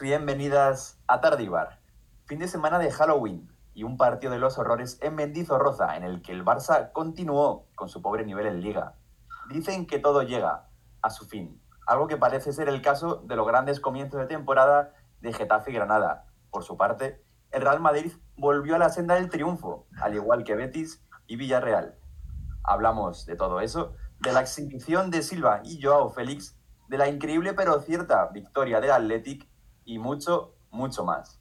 Bienvenidas a Tardivar. Fin de semana de Halloween y un partido de los horrores en Mendizorroza, en el que el Barça continuó con su pobre nivel en Liga. Dicen que todo llega a su fin, algo que parece ser el caso de los grandes comienzos de temporada de Getafe y Granada. Por su parte, el Real Madrid volvió a la senda del triunfo, al igual que Betis y Villarreal. Hablamos de todo eso, de la exhibición de Silva y Joao Félix, de la increíble pero cierta victoria del Athletic y mucho, mucho más.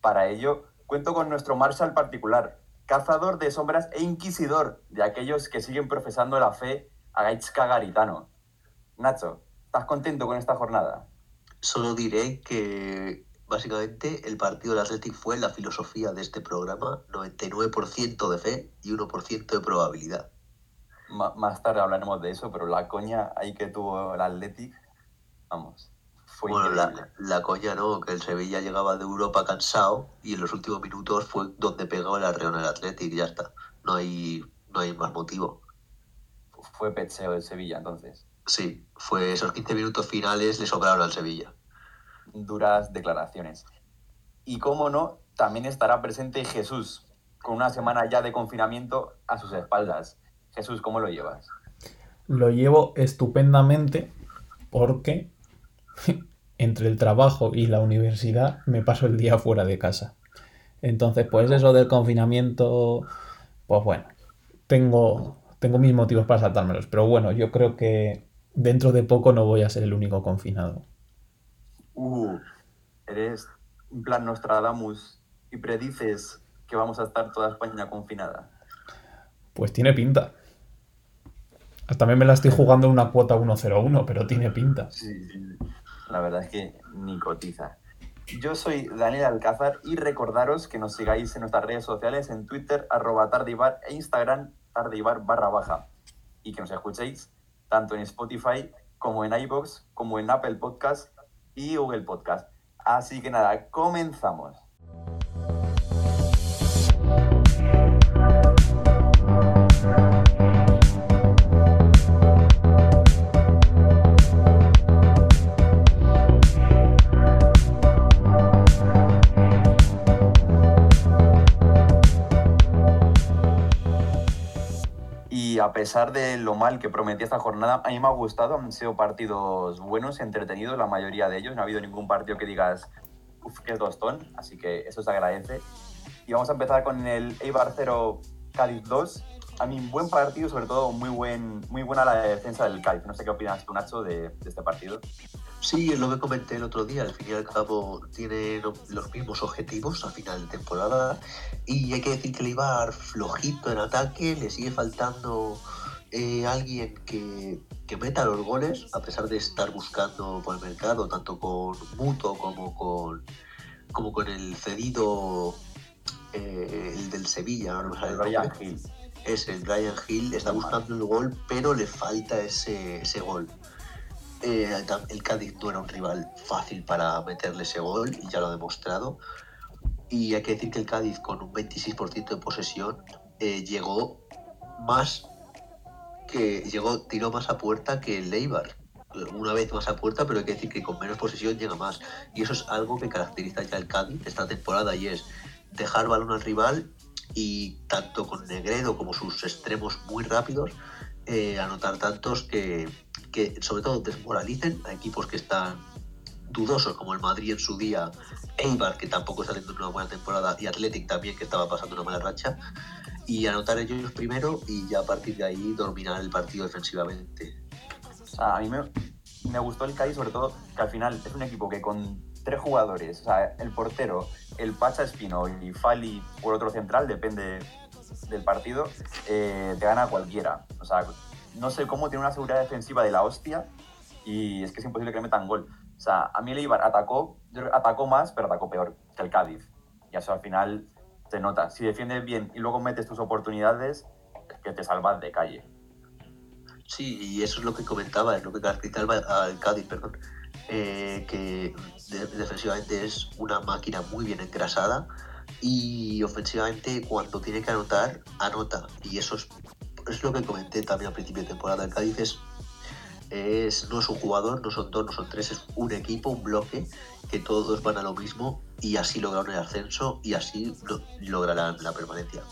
Para ello, cuento con nuestro Marshall particular, cazador de sombras e inquisidor de aquellos que siguen profesando la fe a Gaitska Garitano. Nacho, ¿estás contento con esta jornada? Solo diré que básicamente el partido del Athletic fue la filosofía de este programa, 99% de fe y 1% de probabilidad. más tarde hablaremos de eso, pero la coña ahí que tuvo el Athletic, vamos, fue bueno, la, la, coña no, que el Sevilla llegaba de Europa cansado y en los últimos minutos fue donde pegó el arreón el Athletic, ya está. No hay, no hay más motivo. Fue pecheo del Sevilla entonces. Sí, fue esos 15 minutos finales le sobraron al Sevilla. Duras declaraciones. Y cómo no, también estará presente Jesús, con una semana ya de confinamiento a sus espaldas. Jesús, ¿cómo lo llevas? Lo llevo estupendamente porque entre el trabajo y la universidad me paso el día fuera de casa. Entonces, pues eso del confinamiento, pues bueno, tengo, tengo mis motivos para saltármelos. Pero bueno, yo creo que dentro de poco no voy a ser el único confinado. Uh, eres en plan Nostradamus y predices que vamos a estar toda España confinada. Pues tiene pinta. Hasta también me la estoy jugando en una cuota 101, pero tiene pinta. Sí, sí. La verdad es que ni cotiza. Yo soy Daniel Alcázar y recordaros que nos sigáis en nuestras redes sociales en Twitter, arroba tardivar e Instagram, tardivar barra baja. Y que nos escuchéis tanto en Spotify como en iBox, como en Apple Podcast y Google Podcast. Así que nada, comenzamos. A pesar de lo mal que prometía esta jornada, a mí me ha gustado. Han sido partidos buenos, entretenidos, la mayoría de ellos. No ha habido ningún partido que digas, uff, qué tostón. Así que eso se agradece. Y vamos a empezar con el Eibar 0, Cádiz 2. A mí, buen partido, sobre todo muy, buen, muy buena la defensa del Cádiz. No sé qué opinas tú, Nacho, de, de este partido. Sí, es lo que comenté el otro día. Al fin y al cabo tiene los mismos objetivos a final de temporada. Y hay que decir que le iba flojito en ataque. Le sigue faltando eh, alguien que, que, meta los goles, a pesar de estar buscando por el mercado, tanto con Muto como con, como con el cedido, eh, el del Sevilla. No me el Brian Hill. Es el Brian Hill. Está buscando el gol, pero le falta ese, ese gol. Eh, el Cádiz no era un rival fácil para meterle ese gol y ya lo ha demostrado. Y hay que decir que el Cádiz con un 26% de posesión eh, llegó más que llegó tiró más a puerta que el Leibar una vez más a puerta pero hay que decir que con menos posesión llega más y eso es algo que caracteriza ya el Cádiz esta temporada y es dejar balón al rival y tanto con Negredo como sus extremos muy rápidos eh, anotar tantos que, que sobre todo desmoralicen a equipos que están dudosos como el Madrid en su día, Eibar que tampoco está teniendo una buena temporada y Athletic también que estaba pasando una mala racha y anotar ellos primero y ya a partir de ahí dominar el partido defensivamente. a mí me, me gustó el Cádiz sobre todo que al final es un equipo que con tres jugadores, o sea, el portero, el Pacha Espino y Fali por otro central, depende del partido, eh, te gana cualquiera. O sea, no sé cómo tiene una seguridad defensiva de la hostia y es que es imposible que metan gol. O sea, a mí el Ibar atacó, atacó más, pero atacó peor que el Cádiz. Y eso al final te nota. Si defiendes bien y luego metes tus oportunidades, es que te salvas de calle. Sí, y eso es lo que comentaba, es lo que caracteriza al Cádiz, perdón. Eh, que defensivamente es una máquina muy bien engrasada y ofensivamente cuando tiene que anotar, anota. Y eso es es lo que comenté también al principio de temporada. El Cádiz es es, no es un jugador, no son dos, no son tres, es un equipo, un bloque, que todos van a lo mismo y así lograron el ascenso y así lo- lograrán la permanencia.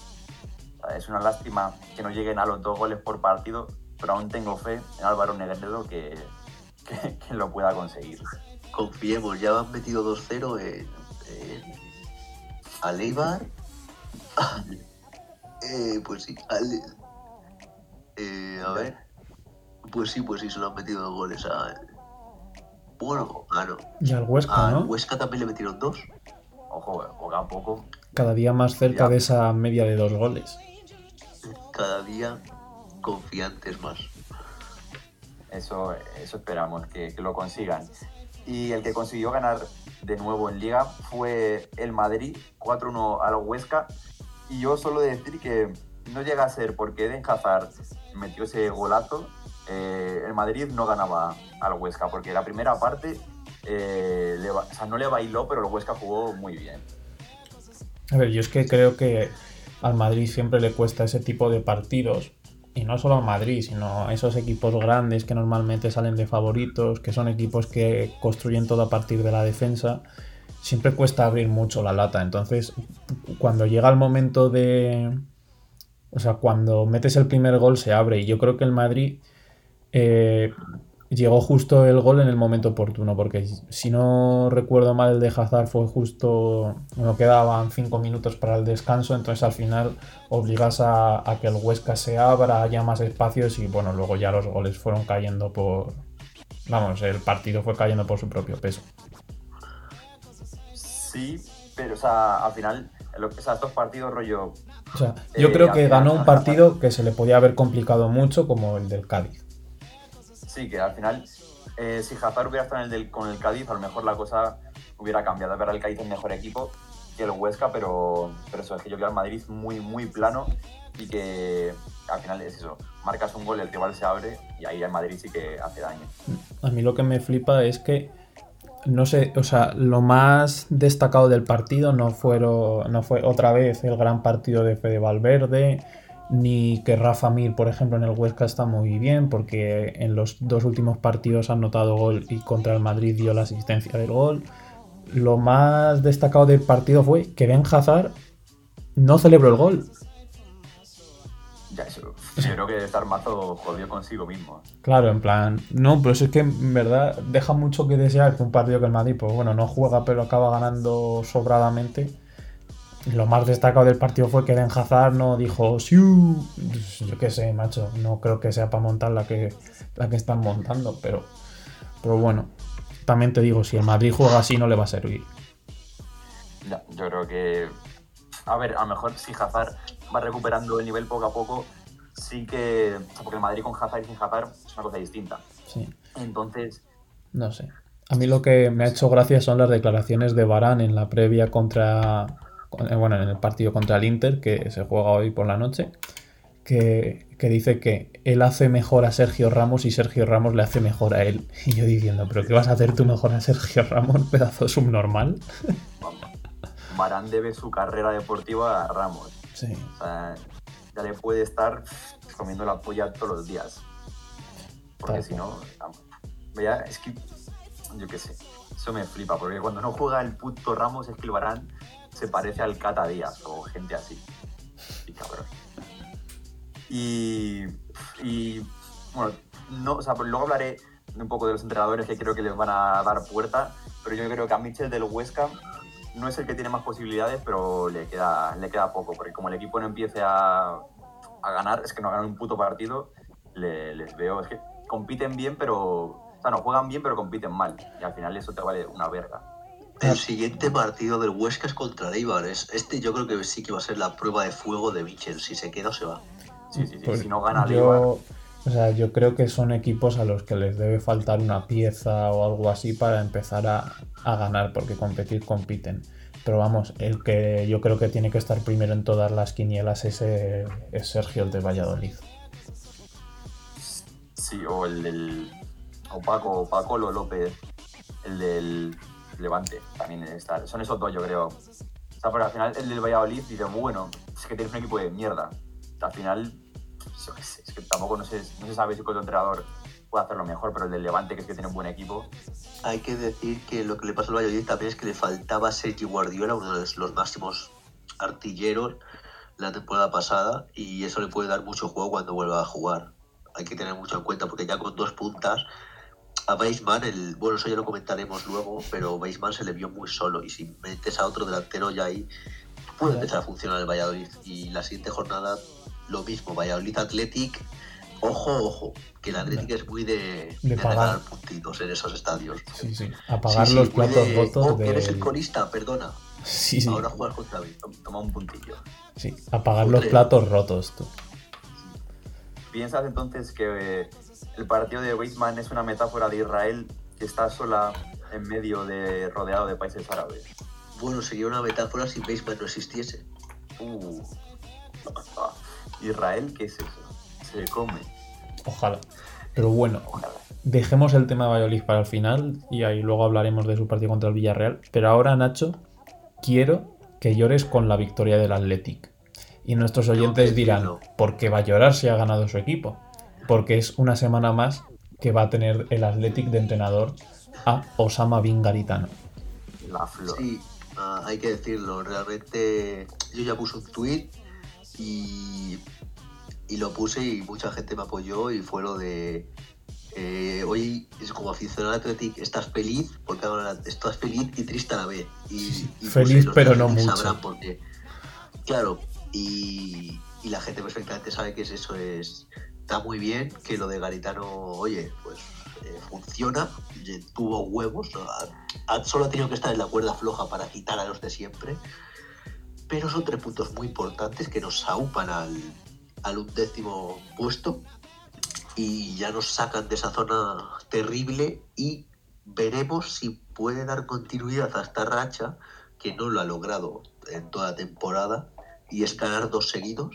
Es una lástima que no lleguen a los dos goles por partido, pero aún tengo fe en Álvaro Negredo que, que, que lo pueda conseguir. Confiemos, ya han metido 2-0 en, en Eibar. Eh, pues sí, al- eh, a ver. Pues sí, pues sí, se lo han metido dos goles a. Bueno, ah, no. Y al Huesca, Al ¿no? Huesca también le metieron dos. Ojo, poco a poco. Cada día más cerca Ya. de esa media de dos goles. Cada día confiantes más. Eso, eso esperamos, que, que lo consigan. Y el que consiguió ganar de nuevo en Liga fue el Madrid, 4-1 al Huesca. Y yo solo decir que no llega a ser porque Eden Hazard metió ese golazo, eh, el Madrid no ganaba al Huesca, porque la primera parte eh, no le bailó, pero el Huesca jugó muy bien. A ver, yo es que creo que al Madrid siempre le cuesta ese tipo de partidos. Y no solo al Madrid, sino a esos equipos grandes que normalmente salen de favoritos, que son equipos que construyen todo a partir de la defensa. Siempre cuesta abrir mucho la lata. Entonces, cuando llega el momento de. O sea, cuando metes el primer gol se abre. Y yo creo que el Madrid eh, llegó justo el gol en el momento oportuno, porque si no recuerdo mal el de Hazard fue justo, bueno, quedaban cinco minutos para el descanso, entonces al final obligas a, a que el Huesca se abra, haya más espacios y bueno, luego ya los goles fueron cayendo por, vamos, el partido fue cayendo por su propio peso. Sí, pero o sea, al final, lo, o sea, estos partidos rollo O sea, yo Eh, creo al que ganó un partido que se le podía haber complicado mucho como el del Cádiz. Sí, que al final, eh, si Hazard hubiera estado en el del- con el Cádiz, a lo mejor la cosa hubiera cambiado. Es verdad, el Cádiz es mejor equipo que el Huesca, pero, pero eso es que yo veo al Madrid muy, muy plano y que al final es eso. Marcas un gol, el rival se abre y ahí el Madrid sí que hace daño. A mí lo que me flipa es que no sé, o sea, lo más destacado del partido no fueron, no fue otra vez el gran partido de Fede Valverde, ni que Rafa Mir, por ejemplo, en el Huesca está muy bien, porque en los dos últimos partidos han notado gol y contra el Madrid dio la asistencia del gol. Lo más destacado del partido fue que Ben Hazard no celebró el gol. Ya, eso. Yo creo que debe estar mazo jodido consigo mismo. Claro, en plan, no, pero eso es que en verdad deja mucho que desear que un partido que el Madrid, pues bueno, no juega, pero acaba ganando sobradamente. Lo más destacado del partido fue que Eden Hazard no dijo, "Siu". Yo qué sé, macho, no creo que sea para montar la que, la que están montando, pero, pero bueno, también te digo, si el Madrid juega así no le va a servir. Yo creo que. A ver, a lo mejor si Hazard va recuperando el nivel poco a poco, sí que. o sea, Porque el Madrid con Hazard y sin Hazard es una cosa distinta. Sí, Entonces, no sé. A mí lo que me ha hecho gracia son las declaraciones de Barán en la previa contra. con- eh, Bueno, en el partido contra el Inter, que se juega hoy por la noche. Que, que dice que él hace mejor a Sergio Ramos y Sergio Ramos le hace mejor a él. Y yo diciendo, ¿pero qué vas a hacer tú mejor a Sergio Ramos, pedazo subnormal? Barán debe su carrera deportiva a Ramos. Sí. O sea, ya le puede estar comiendo la polla todos los días. Porque si no. Vea, es que, yo qué sé, eso me flipa, porque cuando no juega el puto Ramos es que el Barán se parece al Cata Díaz o gente así. Y cabrón. Y, y bueno, no, o sea, pues luego hablaré un poco de los entrenadores que creo que les van a dar puerta, pero yo creo que a Mitchell del Huesca no es el que tiene más posibilidades, pero le queda, le queda poco, porque como el equipo no empiece a, a ganar, es que no ganan un puto partido, le- les veo, es que compiten bien, pero, o sea, no juegan bien, pero compiten mal, y al final eso te vale una verga. El siguiente partido del Huesca es contra el Eibar. Es- Este yo creo que sí que va a ser la prueba de fuego de Michel. Si se queda o se va. Sí, sí, sí, Pues si no gana el yo, Eibar, o sea, yo creo que son equipos a los que les debe faltar una pieza o algo así para empezar a, a ganar, porque competir compiten. Pero vamos, el que yo creo que tiene que estar primero en todas las quinielas es, eh, es Sergio el de Valladolid. Sí, o el del. O Paco, o Paco Lo López, el del Levante, también está. Son esos dos, yo creo. O sea, pero al final el del Valladolid dice, bueno, es que tienes un equipo de mierda. Al final, yo qué sé, es que tampoco no se, no se sabe si tu entrenador puede hacerlo mejor, pero el del Levante, que es que tiene un buen equipo. Hay que decir que lo que le pasó al Valladolid también es que le faltaba Sergi Guardiola, uno de los máximos artilleros la temporada pasada, y eso le puede dar mucho juego cuando vuelva a jugar. Hay que tener mucho en cuenta porque ya con dos puntas a Weisman, el, bueno, eso ya lo comentaremos luego, pero Weisman se le vio muy solo y si metes a otro delantero ya ahí puede empezar a funcionar el Valladolid. Y la siguiente jornada lo mismo, Valladolid Athletic, ojo, ojo, que el Athletic es muy de, De de pagar. regalar puntitos en esos estadios. Sí, sí. Sí, los platos de, rotos "Oh, de. eres el colista, perdona. Sí, sí. Ahora juegas contra mí. Toma un puntillo. sí. Apagar los platos rotos, tú. ¿Piensas entonces que eh, el partido de Weizmann es una metáfora de Israel que está sola en medio de rodeado de países árabes? Bueno, sería una metáfora si Baseman no existiese. Uh. Israel, ¿qué es eso? Se come. Ojalá. Pero bueno, Ojalá. dejemos el tema de Valladolid para el final y ahí luego hablaremos de su partido contra el Villarreal. Pero ahora, Nacho, quiero que llores con la victoria del Athletic. Y nuestros oyentes dirán. ¿por qué va a llorar si ha ganado su equipo? Porque es una semana más que va a tener el Athletic de entrenador a Osama Bin Garitano. La flor. Sí, ah, hay que decirlo. Realmente yo ya puse un tweet y, y lo puse y mucha gente me apoyó y fue lo de... eh, hoy es como aficionado al Athletic, estás feliz porque ahora estás feliz y triste a la vez. Y, Feliz, pero no mucho. Sabrán por qué. Claro, y, y la gente perfectamente sabe que es eso es está muy bien que lo de Garitano, oye, pues eh, funciona, tuvo huevos, solo ha tenido que estar en la cuerda floja para quitar a los de siempre, pero son tres puntos muy importantes que nos aupan al, al undécimo puesto y ya nos sacan de esa zona terrible y veremos si puede dar continuidad a esta racha que no lo ha logrado en toda la temporada y es ganar dos seguidos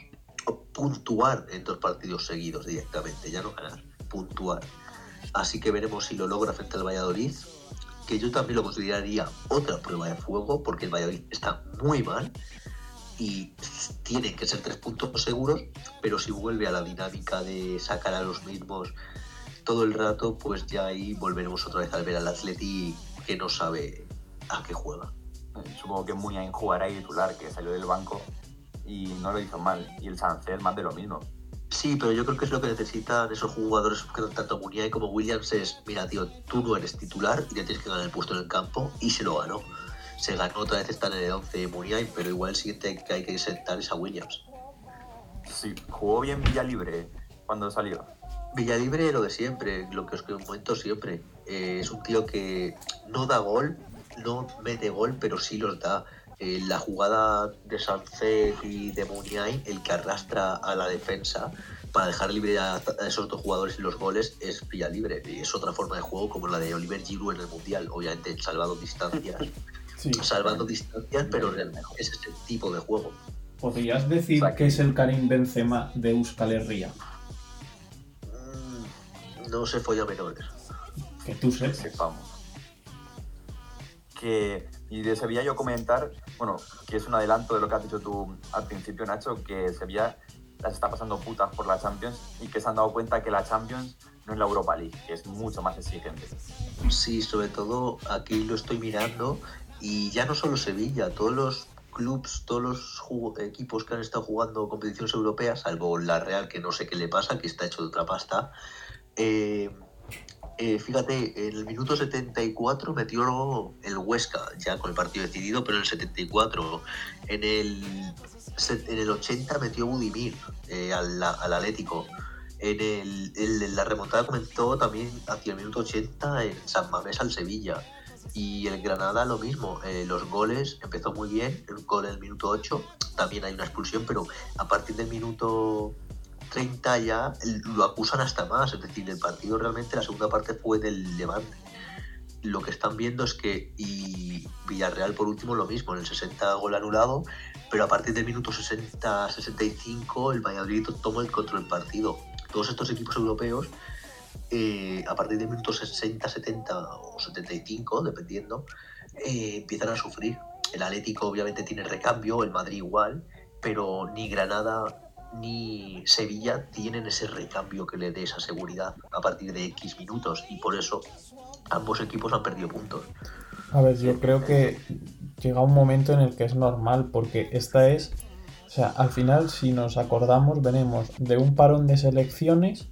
o puntuar en dos partidos seguidos directamente, ya no ganar, puntuar. Así que veremos si lo logra frente al Valladolid, que yo también lo consideraría otra prueba de fuego, porque el Valladolid está muy mal y tienen que ser tres puntos seguros, pero si vuelve a la dinámica de sacar a los mismos todo el rato, pues ya ahí volveremos otra vez al ver al Atleti que no sabe a qué juega. Eh, Supongo que Muniain jugará ahí titular, que salió del banco y no lo hizo mal. Y el Sancel más de lo mismo. Sí, pero yo creo que es lo que necesitan esos jugadores, que tanto Muniain como Williams, es, mira, tío, tú no eres titular y te tienes que ganar el puesto en el campo, y se lo ganó. Se ganó otra vez estar en el 11 Muniain, pero igual el siguiente que hay que sentar es a Williams. Sí, jugó bien Villa Libre cuando salió. Villalibre lo de siempre, lo que os comento siempre. Eh, es un tío que no da gol, no mete gol, pero sí los da. Eh, la jugada de Sancet y de Muniain, el que arrastra a la defensa para dejar libre a, a esos dos jugadores y los goles, es Villalibre. Y es otra forma de juego como la de Oliver Giroud en el Mundial, obviamente salvando distancias, Sí. salvando distancias, pero realmente es ese tipo de juego. ¿Podrías decir que- que es el Karim Benzema de Euskal Herria? Mm, no se folla menores. Que tú que sepas. sepamos. Que, y de Sevilla yo comentar, bueno, que es un adelanto de lo que has dicho tú al principio, Nacho, que Sevilla las está pasando putas por la Champions y que se han dado cuenta que la Champions no es la Europa League, que es mucho más exigente. Sí, sobre todo aquí lo estoy mirando y ya no solo Sevilla, todos los clubs, todos los equipos que han estado jugando competiciones europeas, salvo la Real que no sé qué le pasa, que está hecho de otra pasta. eh, eh, fíjate, en el minuto 74 metió el Huesca, ya con el partido decidido, pero en el 74, en el, en el 80 metió Budimir eh, al, al Atlético. En, el, la remontada comenzó también hacia el minuto 80 en San Mamés al Sevilla. Y el Granada lo mismo, eh, los goles empezó muy bien, el gol en el minuto 8, también hay una expulsión, pero a partir del minuto 30 ya lo acusan hasta más, es decir, el partido realmente, la segunda parte fue del Levante. Lo que están viendo es que, y Villarreal por último lo mismo, en el 60 gol anulado, pero a partir del minuto 60-65 el Valladolid tomó el control del partido. Todos estos equipos europeos, eh, a partir del minuto 60-70 o 75, dependiendo, eh, empiezan a sufrir. El Atlético obviamente tiene recambio, el Madrid igual, pero ni Granada ni Sevilla tienen ese recambio que le dé esa seguridad a partir de X minutos y por eso ambos equipos han perdido puntos. A ver, yo creo que llega un momento en el que es normal porque esta es, o sea, al final si nos acordamos venimos de un parón de selecciones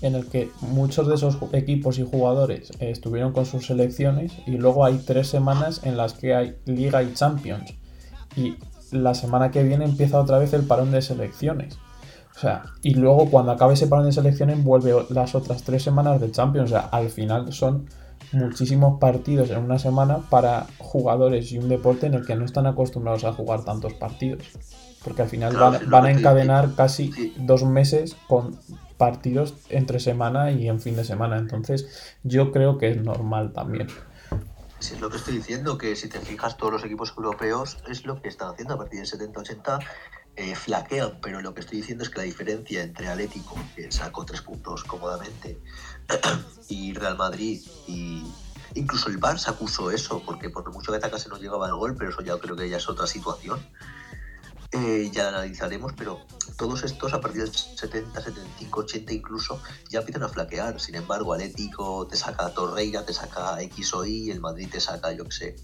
en el que muchos de esos equipos y jugadores eh, estuvieron con sus selecciones y luego hay tres semanas en las que hay Liga y Champions y la semana que viene empieza otra vez el parón de selecciones. O sea, y luego cuando acabe ese parón de selecciones vuelve las otras tres semanas de Champions. O sea, al final son muchísimos partidos en una semana para jugadores y un deporte en el que no están acostumbrados a jugar tantos partidos. Porque al final van, a encadenar casi dos meses con partidos entre semana y en fin de semana. Entonces yo creo que es normal también. Si es lo que estoy diciendo, que si te fijas todos los equipos europeos es lo que están haciendo a partir del 70-80 eh, flaquean, pero lo que estoy diciendo es que la diferencia entre Atlético, que sacó tres puntos cómodamente, y Real Madrid y incluso el Barça acusó eso, porque por mucho que atacase no llegaba el gol, pero eso ya creo que ya es otra situación. Eh, ya analizaremos, pero todos estos a partir del 70, 75, 80 incluso ya empiezan a flaquear. Sin embargo, Atlético te saca Torreira, te saca X o el Madrid te saca, yo que sé,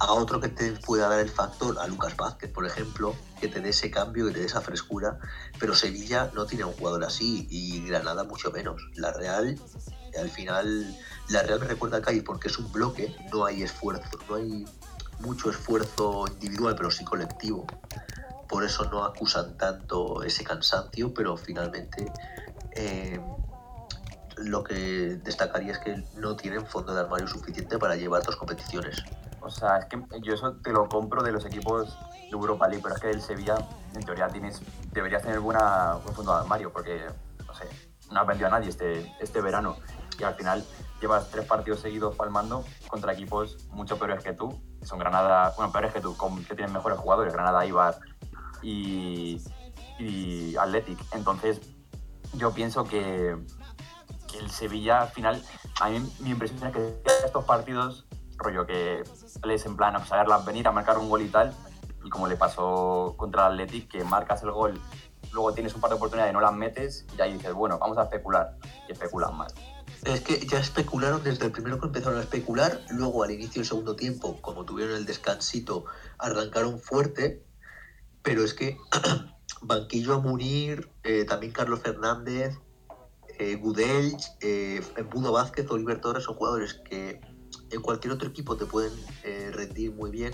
a otro que te pueda dar el factor, a Lucas Vázquez, por ejemplo, que te dé ese cambio, que te dé esa frescura, pero Sevilla no tiene un jugador así y Granada mucho menos. La Real, al final, la Real me recuerda a Cádiz porque es un bloque, no hay esfuerzo, no hay mucho esfuerzo individual, pero sí colectivo. Por eso no acusan tanto ese cansancio, pero finalmente eh, lo que destacaría es que no tienen fondo de armario suficiente para llevar dos competiciones. O sea, es que yo eso te lo compro de los equipos de Europa League, pero es que del Sevilla, en teoría, tienes, deberías tener buena, buen fondo de armario, porque, no no has vendido a nadie este, este verano. Y al final llevas tres partidos seguidos palmando contra equipos mucho peores que tú. son Granada, bueno, peores que tú, que tienen mejores jugadores, Granada, Ibar y, y Athletic. Entonces, yo pienso que, que el Sevilla al final, a mí mi impresión es que estos partidos rollo que les en plan a saberlas venir, a marcar un gol y tal, y como le pasó contra el Athletic, que marcas el gol, luego tienes un par de oportunidades y no las metes, y ahí dices, bueno, vamos a especular, y especulan mal. Es que ya especularon desde el primero que empezaron a especular, luego al inicio del segundo tiempo, como tuvieron el descansito, arrancaron fuerte, pero es que banquillo a Munir, eh, también Carlos Fernández, eh, Gudel, eh, Budo Vázquez, Oliver Torres son jugadores que en cualquier otro equipo te pueden eh, rendir muy bien,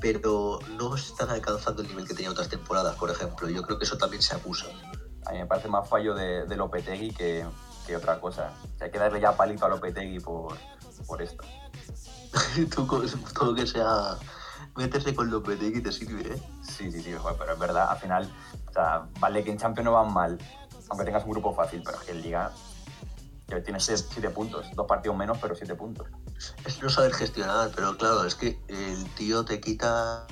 pero no están alcanzando el nivel que tenían otras temporadas, por ejemplo. Yo creo que eso también se abusa. A mí me parece más fallo de, de Lopetegui que, que, otra cosa. hay que darle ya palito a Lopetegui por, por esto. Tú, todo que sea meterse con Lopetegui te sirve, ¿eh? Sí, sí, sí, pero es verdad, al final, o sea, vale que en Champions no van mal, aunque tengas un grupo fácil, pero es que en Liga que tienes 7 puntos, dos partidos menos, pero 7 puntos. Es no saber gestionar, pero claro, es que el tío te quita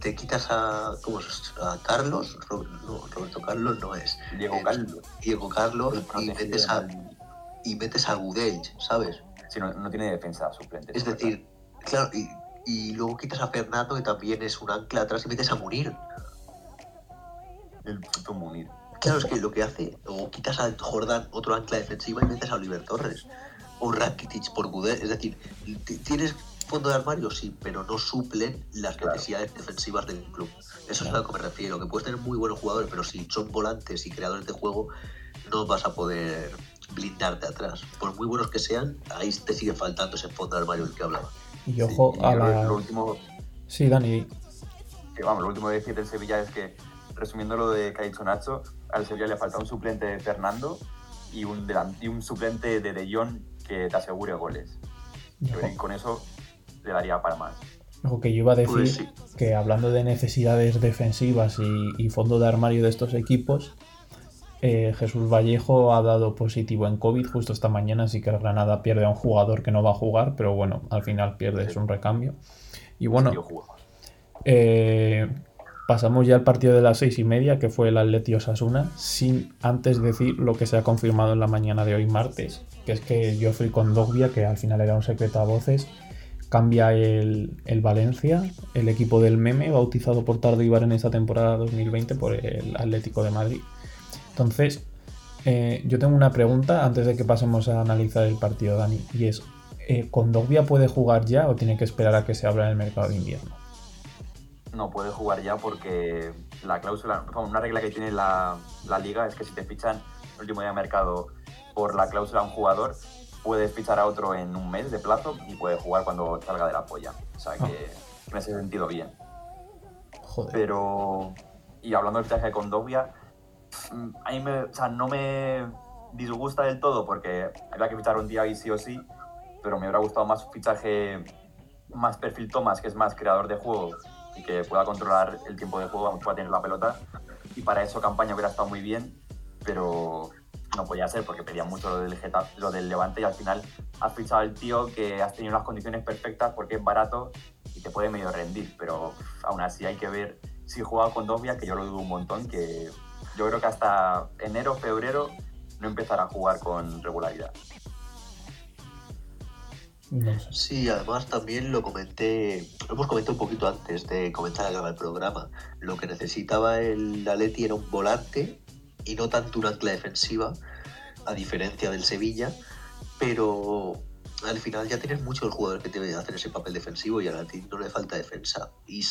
te quitas a, ¿cómo es? a Carlos, no, Roberto Carlos no es. Diego Carlos. Diego Carlos y metes, a, y metes a Gudel, ¿sabes? Sí, no, no, tiene defensa suplente. Es decir, claro, y, y, luego quitas a Fernando, que también es un ancla atrás, y metes a Munir. El puto Munir. Claro, es que lo que hace, o quitas a Jordan, otro ancla defensiva, y metes a Oliver Torres o Rakitic por Gudel. Es decir, tienes fondo de armario, sí, pero no suplen las necesidades defensivas del club. Eso es a lo que me refiero, que puedes tener muy buenos jugadores, pero si son volantes y creadores de juego, no vas a poder blindarte atrás. Por muy buenos que sean, ahí te sigue faltando ese fondo de armario del que hablaba. Y ojo a la... Lo último... Sí, Dani. Que vamos, lo último de decir del Sevilla es que, resumiendo lo de que ha dicho Nacho, al Sevilla le falta un suplente de Fernando y un, y un suplente de De Jong que te asegure goles. Y con eso le daría para más. Lo que yo iba a decir pues que hablando de necesidades defensivas y, fondo de armario de estos equipos, eh, Jesús Vallejo ha dado positivo en COVID justo esta mañana, así que Granada pierde a un jugador que no va a jugar, pero bueno, al final pierde, es un recambio. Y bueno, eh, pasamos ya al partido de las seis y media, que fue el Atleti Osasuna, sin antes decir lo que se ha confirmado en la mañana de hoy martes, que es que Geoffrey Condogbia, que al final era un secreto a voces, cambia el, el Valencia, el equipo del meme, bautizado por Tardívar en esta temporada 2020 por el Atlético de Madrid. Entonces, eh, yo tengo una pregunta antes de que pasemos a analizar el partido, Dani, y es, eh, ¿Condovia puede jugar ya o tiene que esperar a que se abra el mercado de invierno? No puede jugar ya porque la cláusula, una regla que tiene la, la liga es que si te fichan el último día de mercado por la cláusula a un jugador, puedes fichar a otro en un mes de plazo y puede jugar cuando salga de la polla. O sea que ah. en ese sentido bien. Joder. Pero, y hablando del fichaje de Condovia, a mí me, o sea, no me disgusta del todo porque había que fichar un día y sí o sí, pero me hubiera gustado más un fichaje más perfil Thomas, que es más creador de juego y que pueda controlar el tiempo de juego, pueda tener la pelota. Y para eso campaña hubiera estado muy bien, pero no podía ser porque pedía mucho lo del, lo del Levante y al final has fichado al tío que has tenido las condiciones perfectas porque es barato y te puede medio rendir, pero aún así hay que ver si juega con Dovia, que yo lo dudo un montón, que yo creo que hasta enero, febrero no empezará a jugar con regularidad. Sí, además también lo comenté, lo hemos comentado un poquito antes de comenzar a grabar el programa. Lo que necesitaba el Atleti era un volante y no tanto una ancla defensiva, a diferencia del Sevilla, pero al final ya tienes muchos jugadores que deben hacer ese papel defensivo y a la no le falta defensa. Y,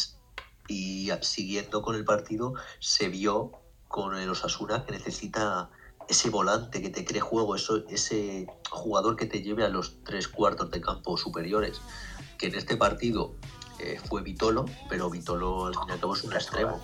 y siguiendo con el partido, se vio con el Osasuna que necesita ese volante que te cree juego, eso, ese jugador que te lleve a los tres cuartos de campo superiores, que en este partido eh, fue Vitolo, pero Vitolo al fin y al cabo es un extremo.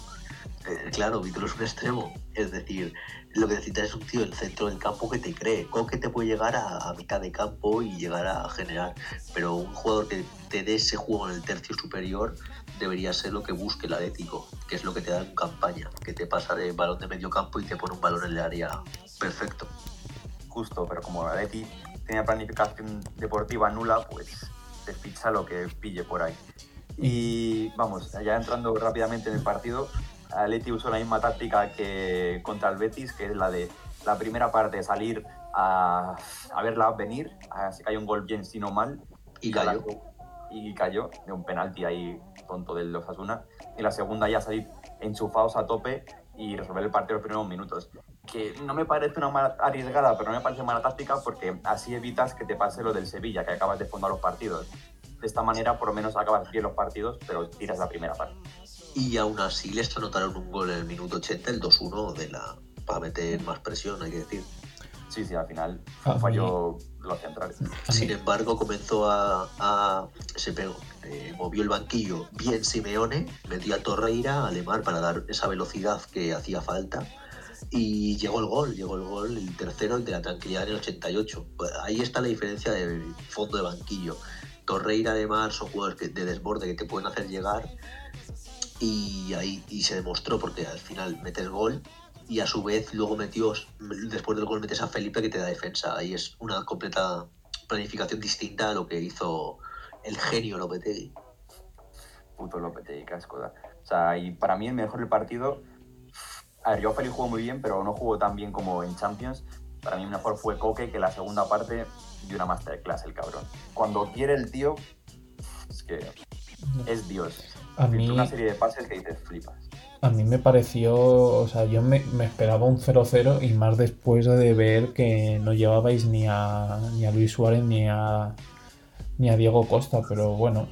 Eh, claro, Víctor es un extremo. Es decir, lo que necesitas es un tío en el centro del campo que te cree. que te puede llegar a, mitad de campo y llegar a generar. Pero un jugador que te dé ese juego en el tercio superior debería ser lo que busque el Atlético, que es lo que te da en campaña, que te pasa de balón de medio campo y te pone un balón en el área perfecto. Justo, pero como el Atleti tenía planificación deportiva nula, pues te ficha lo que pille por ahí. Y vamos, ya entrando rápidamente en el partido, Atleti usó la misma táctica que contra el Betis, que es la de la primera parte salir a, a verla venir, así que hay un gol bien sino mal. Y cayó. y cayó de un penalti ahí tonto del Osasuna. Y la segunda ya salir enchufados a tope y resolver el partido en los primeros minutos. Que no me parece una mala arriesgada, pero no me parece mala táctica porque así evitas que te pase lo del Sevilla, que acabas de fondar los partidos. De esta manera, por lo menos acabas bien los partidos, pero tiras la primera parte y aún así les anotaron un gol en el minuto 80, el 2-1 de la para meter más presión, hay que decir. Sí, sí, al final ah, falló los centrales. Sin embargo, comenzó a, se pegó, eh, movió el banquillo bien Simeone, metió a Torreira, a Lemar para dar esa velocidad que hacía falta. Y llegó el gol, llegó el gol, el tercero, el de la tranquilidad en el 88. Pues ahí está la diferencia del fondo de banquillo. Torreira, Lemar son jugadores de desborde que te pueden hacer llegar y ahí y se demostró porque al final metes gol y a su vez luego metió, después del gol metes a Felipe que te da defensa. Ahí es una completa planificación distinta a lo que hizo el genio Lopetegui. Puto Lopetegui, casco. O sea, y para mí el mejor del partido, a ver, yo Felipe jugó muy bien, pero no jugó tan bien como en Champions. Para mí mejor fue Coque, que la segunda parte de una masterclass el cabrón. Cuando quiere el tío, es que es Dios. A mí, una serie de pases que dices flipas. A mí me pareció, o sea, yo me, esperaba un 0-0 y más después de ver que no llevabais ni a, ni a Luis Suárez ni a, ni a Diego Costa, pero bueno.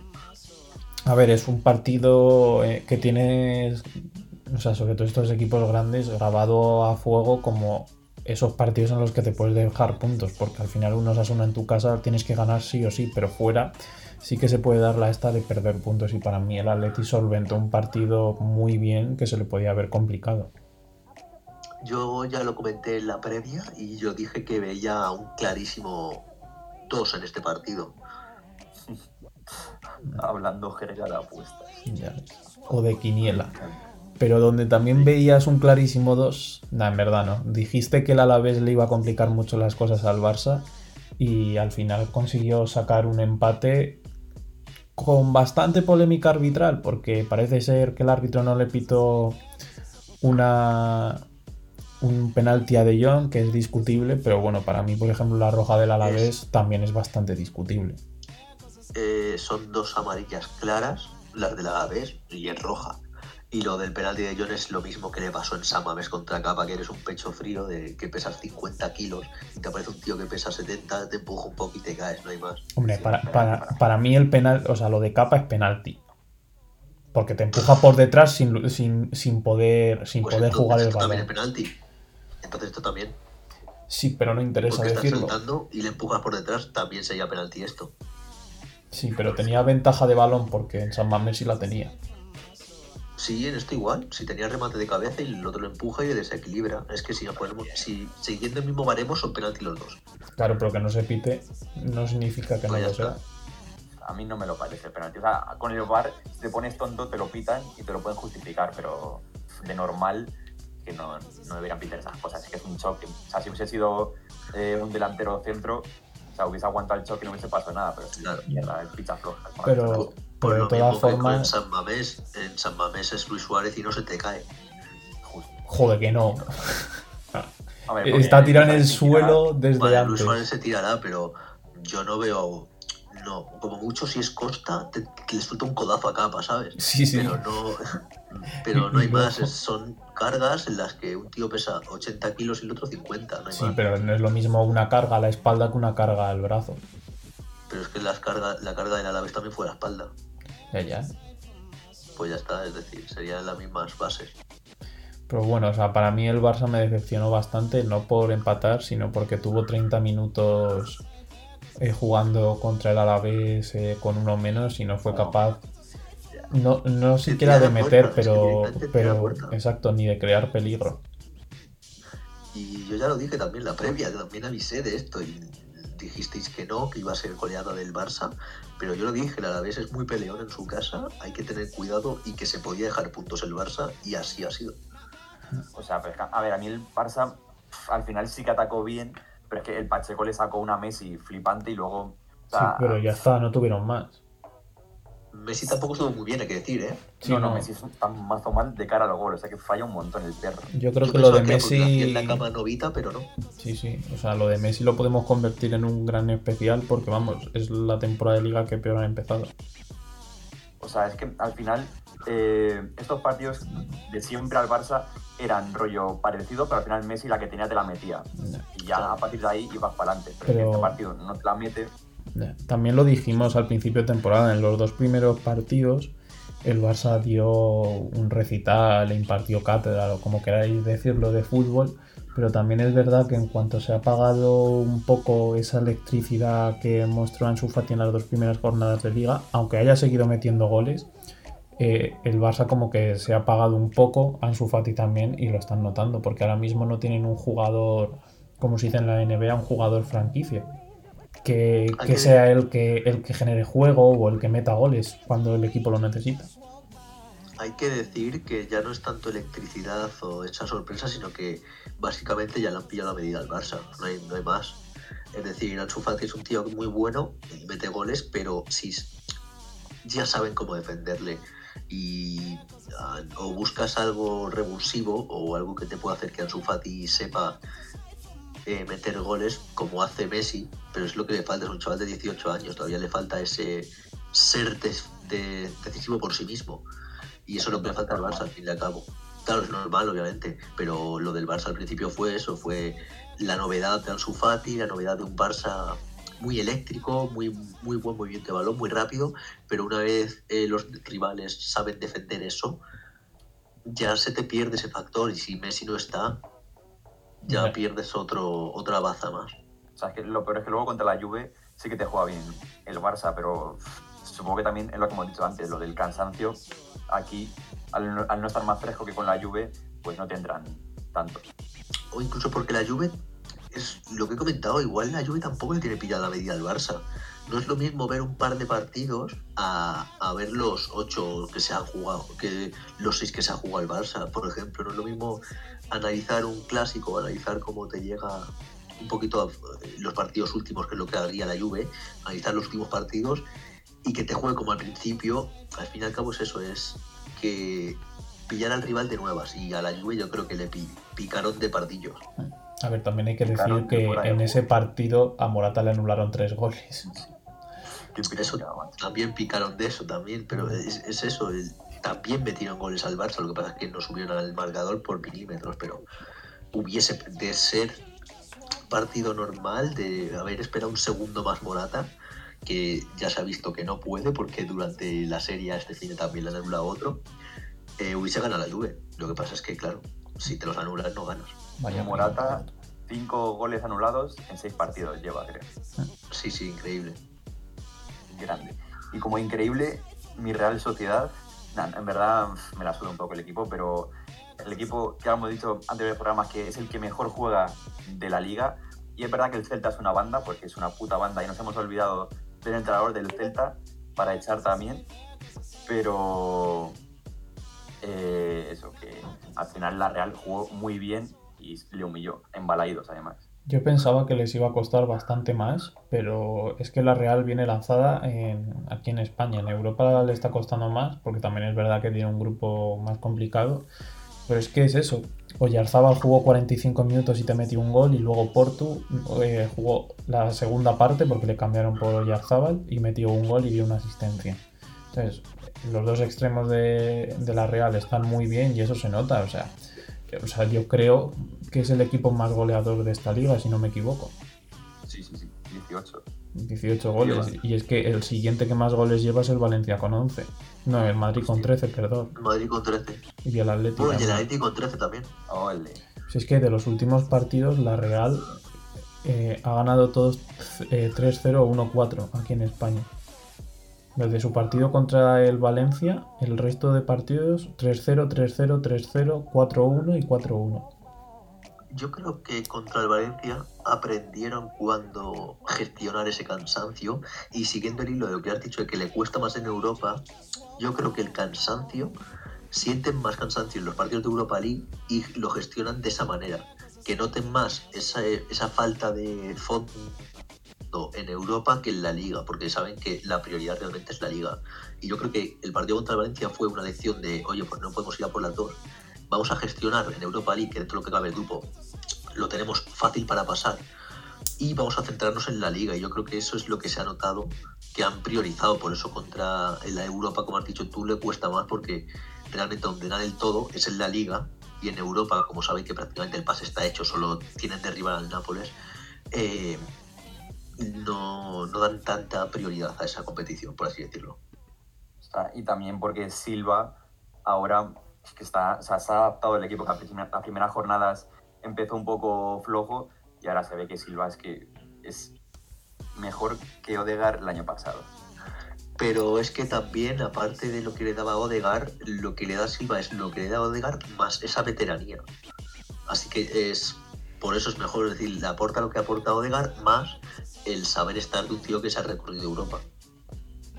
A ver, es un partido eh, que tienes, o sea, sobre todo estos equipos grandes, grabado a fuego como esos partidos en los que te puedes dejar puntos, porque al final uno se en tu casa, tienes que ganar sí o sí, pero fuera sí que se puede dar la esta de perder puntos y para mí el Atleti solventó un partido muy bien que se le podía haber complicado. Yo ya lo comenté en la previa y yo dije que veía un clarísimo 2 en este partido. Hablando general de apuestas. O de quiniela. Pero donde también veías un clarísimo 2, no, en verdad no. Dijiste que el Alavés le iba a complicar mucho las cosas al Barça y al final consiguió sacar un empate con bastante polémica arbitral, porque parece ser que el árbitro no le pitó una un penalti a De Jong que es discutible, pero bueno, para mí, por ejemplo, la roja del Alavés también es bastante discutible. eh, son dos amarillas claras, las de la vez y es roja. Y lo del penalti de John es lo mismo que le pasó en San Mamés contra Capa, que eres un pecho frío de que pesas 50 kilos y te aparece un tío que pesa 70, te empuja un poco y te caes, no hay más. Hombre, para, para, para mí el penal, o sea, lo de capa es penalti. Porque te empuja por detrás sin, sin, sin poder, sin Pues poder entonces jugar el esto también es balón. penalti. Entonces esto también. Sí, pero no interesa Porque estás decirlo. saltando y le empujas por detrás, también sería penalti esto. Sí, pero tenía ventaja de balón porque en San Mamés sí la tenía. Sí, en esto igual. Si tenía remate de cabeza y el otro lo empuja y le desequilibra. Es que si nos ponemos, si siguiendo el mismo baremo son penalti los dos. Claro, pero que no se pite no significa que no Pues lo sea. A mí no me lo parece penalti. O sea, con el si te pones tonto, te lo pitan y te lo pueden justificar, pero de normal que no, no deberían pitar esas cosas. Es que es un choque. O sea, si hubiese sido eh, un delantero centro, o sea, hubiese aguantado el choque y no hubiese pasado nada, pero es Claro. mierda, es picha floja. Pero, De lo todas formas, San Mamés, en San Mamés es Luis Suárez y no se te cae. Joder que no. A ver, Está tirado en el suelo desde Vale, Luis antes. Suárez se tirará, pero yo no veo. No, como mucho si es Costa, te, te le suelta un codazo a capa, ¿sabes? Sí, sí. Pero no, pero no hay más. es- son cargas en las que un tío pesa 80 kilos y el otro 50. No hay Sí, más. pero no es lo mismo una carga a la espalda que una carga al brazo. Pero es que las cargas, la carga del Alavés también fue a la espalda. Ya. Pues ya está, es decir, serían las mismas bases. Pero bueno, o sea, para mí el Barça me decepcionó bastante, no por empatar, sino porque tuvo 30 minutos eh, jugando contra el Alavés eh, con uno menos y no fue capaz, no, no siquiera de meter, pero, pero exacto, ni de crear peligro. Y yo ya lo dije también la previa, también avisé de esto y dijisteis que no, que iba a ser goleada del Barça, pero yo lo dije, el Alavés es muy peleón en su casa, hay que tener cuidado y que se podía dejar puntos el Barça y así ha sido. O sea, pero es que, a ver, a mí el Barça al final sí que atacó bien, pero es que el Pacheco le sacó una Messi flipante y luego. O Sí, pero ya está, no tuvieron más. Messi tampoco estuvo muy bien, hay que decir, ¿eh? Sí, no, no. Messi es un- tan mazo mal de cara al gol, o sea que falla un montón el perro. Yo creo Yo que lo de que Messi... en la cama novita, pero no. Sí, sí, o sea, lo de Messi lo podemos convertir en un gran especial porque, vamos, es la temporada de liga que peor ha empezado. O sea, es que al final eh, estos partidos de siempre al Barça eran rollo parecido, pero al final Messi la que tenía te la metía. Y ya a partir de ahí ibas para adelante. Pero, Pero- este partido no te la mete. Ya, También lo dijimos al principio de temporada, en los dos primeros partidos el Barça dio un recital, le impartió cátedra o como queráis decirlo de fútbol, pero también es verdad que en cuanto se ha apagado un poco esa electricidad que mostró Ansu Fati en las dos primeras jornadas de liga, aunque haya seguido metiendo goles, eh, el Barça como que se ha apagado un poco, Ansu Fati también, y lo están notando, porque ahora mismo no tienen un jugador, como se dice en la NBA, un jugador franquicia que, que sea el que, el que genere juego o el que meta goles cuando el equipo lo necesita. Hay que decir que ya no es tanto electricidad o esa sorpresa, sino que básicamente ya le han pillado la medida al Barça, no hay, no hay más. Es decir, Ansu Fati es un tío muy bueno mete goles, pero si ya saben cómo defenderle y ah, o buscas algo revulsivo o algo que te pueda hacer que Ansu Fati sepa eh, meter goles como hace Messi, pero es lo que le falta, es un chaval de 18 años, todavía le falta ese ser decisivo por sí mismo. Y eso es lo que le falta al Barça, al fin y al cabo. Claro, es normal, obviamente, pero lo del Barça al principio fue eso, fue la novedad de Ansu Fati, la novedad de un Barça muy eléctrico, muy, muy buen movimiento de balón, muy rápido, pero una vez eh, los rivales saben defender eso, ya se te pierde ese factor y si Messi no está, ya pierdes otro, otra baza más. O sea, es que lo peor es que luego contra la Juve sí que te juega bien el Barça, pero supongo que también es lo que hemos dicho antes, lo del cansancio. Aquí, al no, al no estar más fresco que con la Juve, pues no tendrán tanto. O incluso porque la Juve, es lo que he comentado, igual la Juve tampoco le tiene pillada la medida al Barça. No es lo mismo ver un par de partidos a, a ver los ocho que se han jugado, que los seis que se ha jugado el Barça, por ejemplo. No es lo mismo analizar un clásico, analizar cómo te llega un poquito eh, los partidos últimos, que es lo que haría la Juve, analizar los últimos partidos y que te juegue como al principio. Al fin y al cabo es eso, es que pillar al rival de nuevas y a la Juve yo creo que le pi- picaron de pardillos. A ver, también hay que decir Claro, que en ese partido a Morata le anularon tres goles. Eso también picaron de eso también, pero es, es eso, el- también metieron goles al Barça, lo que pasa es que no subieron al marcador por milímetros, pero hubiese de ser partido normal, de haber esperado un segundo más Morata, que ya se ha visto que no puede porque durante la serie a este fin de también le han anulado otro, eh, hubiese ganado la Juve. Lo que pasa es que, claro, si te los anulan no ganas. Vaya Morata, cinco goles anulados en seis partidos lleva, creo. Sí, sí, increíble. Grande. Y como increíble, mi Real Sociedad, en verdad me la suda un poco el equipo, pero el equipo que hemos dicho antes del programa que es el que mejor juega de la liga. Y es verdad que el Celta es una banda, porque es una puta banda, y nos hemos olvidado del entrenador del Celta para echar también. Pero eh, eso, que al final la Real jugó muy bien y le humilló, en Balaidos además. Yo pensaba que les iba a costar bastante más, pero es que la Real viene lanzada en- aquí en España. En Europa le está costando más, porque también es verdad que tiene un grupo más complicado. Pero es que es eso. Oyarzábal jugó 45 minutos y te metió un gol, y luego Portu eh, jugó la segunda parte porque le cambiaron por Oyarzábal y metió un gol y dio una asistencia. Entonces, los dos extremos de, de la Real están muy bien y eso se nota. O sea, o sea, yo creo que es el equipo más goleador de esta liga, si no me equivoco. Sí, sí, sí, 18. 18 goles. Lleva. Y es que el siguiente que más goles lleva es el Valencia con 11. No, el Madrid con 13, perdón. Madrid con 13. Y el Atlético. Bueno, y el. Atlético con 13 también. Ole. Si es que de los últimos partidos, la Real eh, ha ganado todos eh, 3-0 o 1-4 aquí en España. Desde su partido contra el Valencia, el resto de partidos 3-0, 3-0, 3-0, 4-1 y 4-1. Yo creo que contra el Valencia aprendieron cuando gestionar ese cansancio y siguiendo el hilo de lo que has dicho de que le cuesta más en Europa, yo creo que el cansancio sienten más cansancio en los partidos de Europa League y lo gestionan de esa manera, que noten más esa, falta de fondo en Europa que en la liga, porque saben que la prioridad realmente es la liga. Y yo creo que el partido contra el Valencia fue una lección de, oye, pues no podemos ir a por las dos. Vamos a gestionar en Europa League, que dentro de lo que cabe el grupo, lo tenemos fácil para pasar. Y vamos a centrarnos en la liga. Y yo creo que eso es lo que se ha notado, que han priorizado. Por eso contra la Europa, como has dicho tú, le cuesta más, porque realmente donde dan el todo es en la liga. Y en Europa, como saben que prácticamente el pase está hecho, solo tienen de rival al Nápoles. Eh, no, no dan tanta prioridad a esa competición, por así decirlo. Y también porque Silva ahora que está, se ha adaptado el equipo que a prime- las primeras jornadas empezó un poco flojo y ahora se ve que Silva es que es mejor que Odegar el año pasado. Pero es que también, aparte de lo que le daba Odegar, lo que le da Silva es lo que le da Odegar más esa veteranía. Así que es por eso es mejor decir, le aporta lo que aporta Odegar más el saber estar de un tío que se ha recorrido Europa.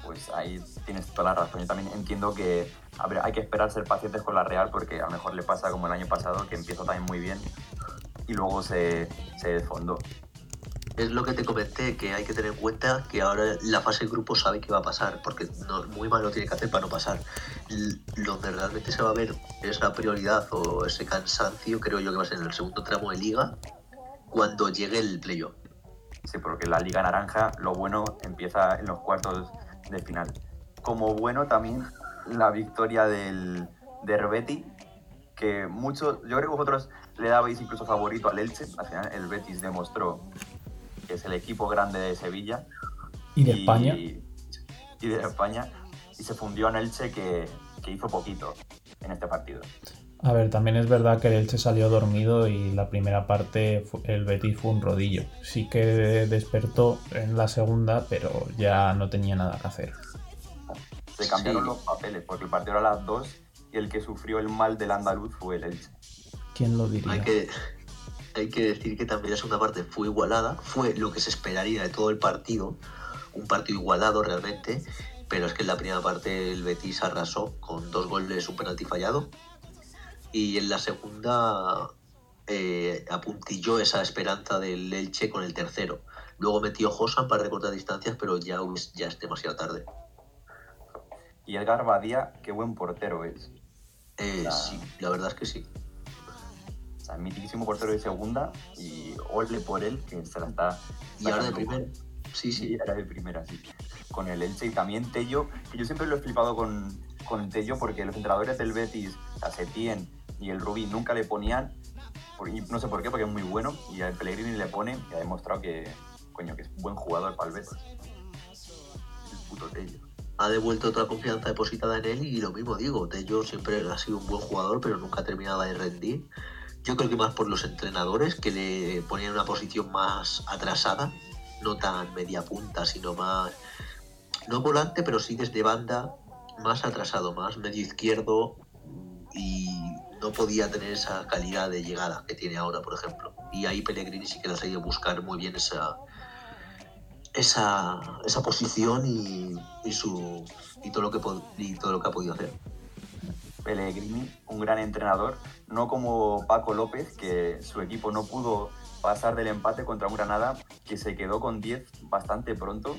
Pues ahí tienes toda la razón. Yo también entiendo que a ver, hay que esperar ser pacientes con la Real porque a lo mejor le pasa como el año pasado, que empieza también muy bien y luego se, se desfondó. Es lo que te comenté, que hay que tener en cuenta que ahora la fase de grupo sabe que va a pasar, porque no, muy mal lo tiene que hacer para no pasar. Donde realmente se va a ver esa prioridad o ese cansancio, creo yo que va a ser en el segundo tramo de liga, cuando llegue el playoff. Sí, porque la Liga Naranja, lo bueno empieza en los cuartos de final. Como bueno también la victoria del Betis, que muchos, yo creo que vosotros le dabais incluso favorito al Elche. Al final el Betis demostró que es el equipo grande de Sevilla. ¿Y de España? Y de España. Y se fundió en Elche que, que hizo poquito en este partido. A ver, también es verdad que el Elche salió dormido y la primera parte el Betis fue un rodillo. Sí que despertó en la segunda, pero ya no tenía nada que hacer. Se cambiaron Sí. los papeles porque el partido era a las 2 y el que sufrió el mal del andaluz fue el Elche. ¿Quién lo diría? Hay que, hay que decir que también la segunda parte fue igualada, fue lo que se esperaría de todo el partido, un partido igualado realmente, pero es que en la primera parte el Betis arrasó con dos goles, un penalti fallado, y en la segunda eh, apuntilló esa esperanza del Elche con el tercero. Luego metió Josan para recortar distancias, pero ya, es- ya es demasiado tarde. Y Edgar Badía, qué buen portero es. Eh, La- Sí, la verdad es que sí. O sea, mitiquísimo portero de segunda y ole por él que se la está. Y ahora de sacando. primer, Sí, sí. era de primera, sí. Con el Elche y también Tello, que yo siempre lo he flipado con, con Tello porque los entrenadores del Betis, a Setién y el Rubí nunca le ponían, no sé por qué, porque es muy bueno, y al Pellegrini le pone y ha demostrado que, coño, que es buen jugador para el Betis. El puto Tello. Ha devuelto toda la confianza depositada en él y lo mismo digo, Tello siempre ha sido un buen jugador, pero nunca terminaba de rendir. Yo creo que más por los entrenadores que le ponían una posición más atrasada, no tan media punta, sino más, no volante, pero sí desde banda, más atrasado, más medio izquierdo y no podía tener esa calidad de llegada que tiene ahora, por ejemplo. Y ahí Pellegrini sí que le ha sabido buscar muy bien esa, esa, esa posición y, y su y todo lo que y todo lo que ha podido hacer. Pellegrini, un gran entrenador, no como Paco López, que su equipo no pudo pasar del empate contra un Granada, que se quedó con 10 bastante pronto.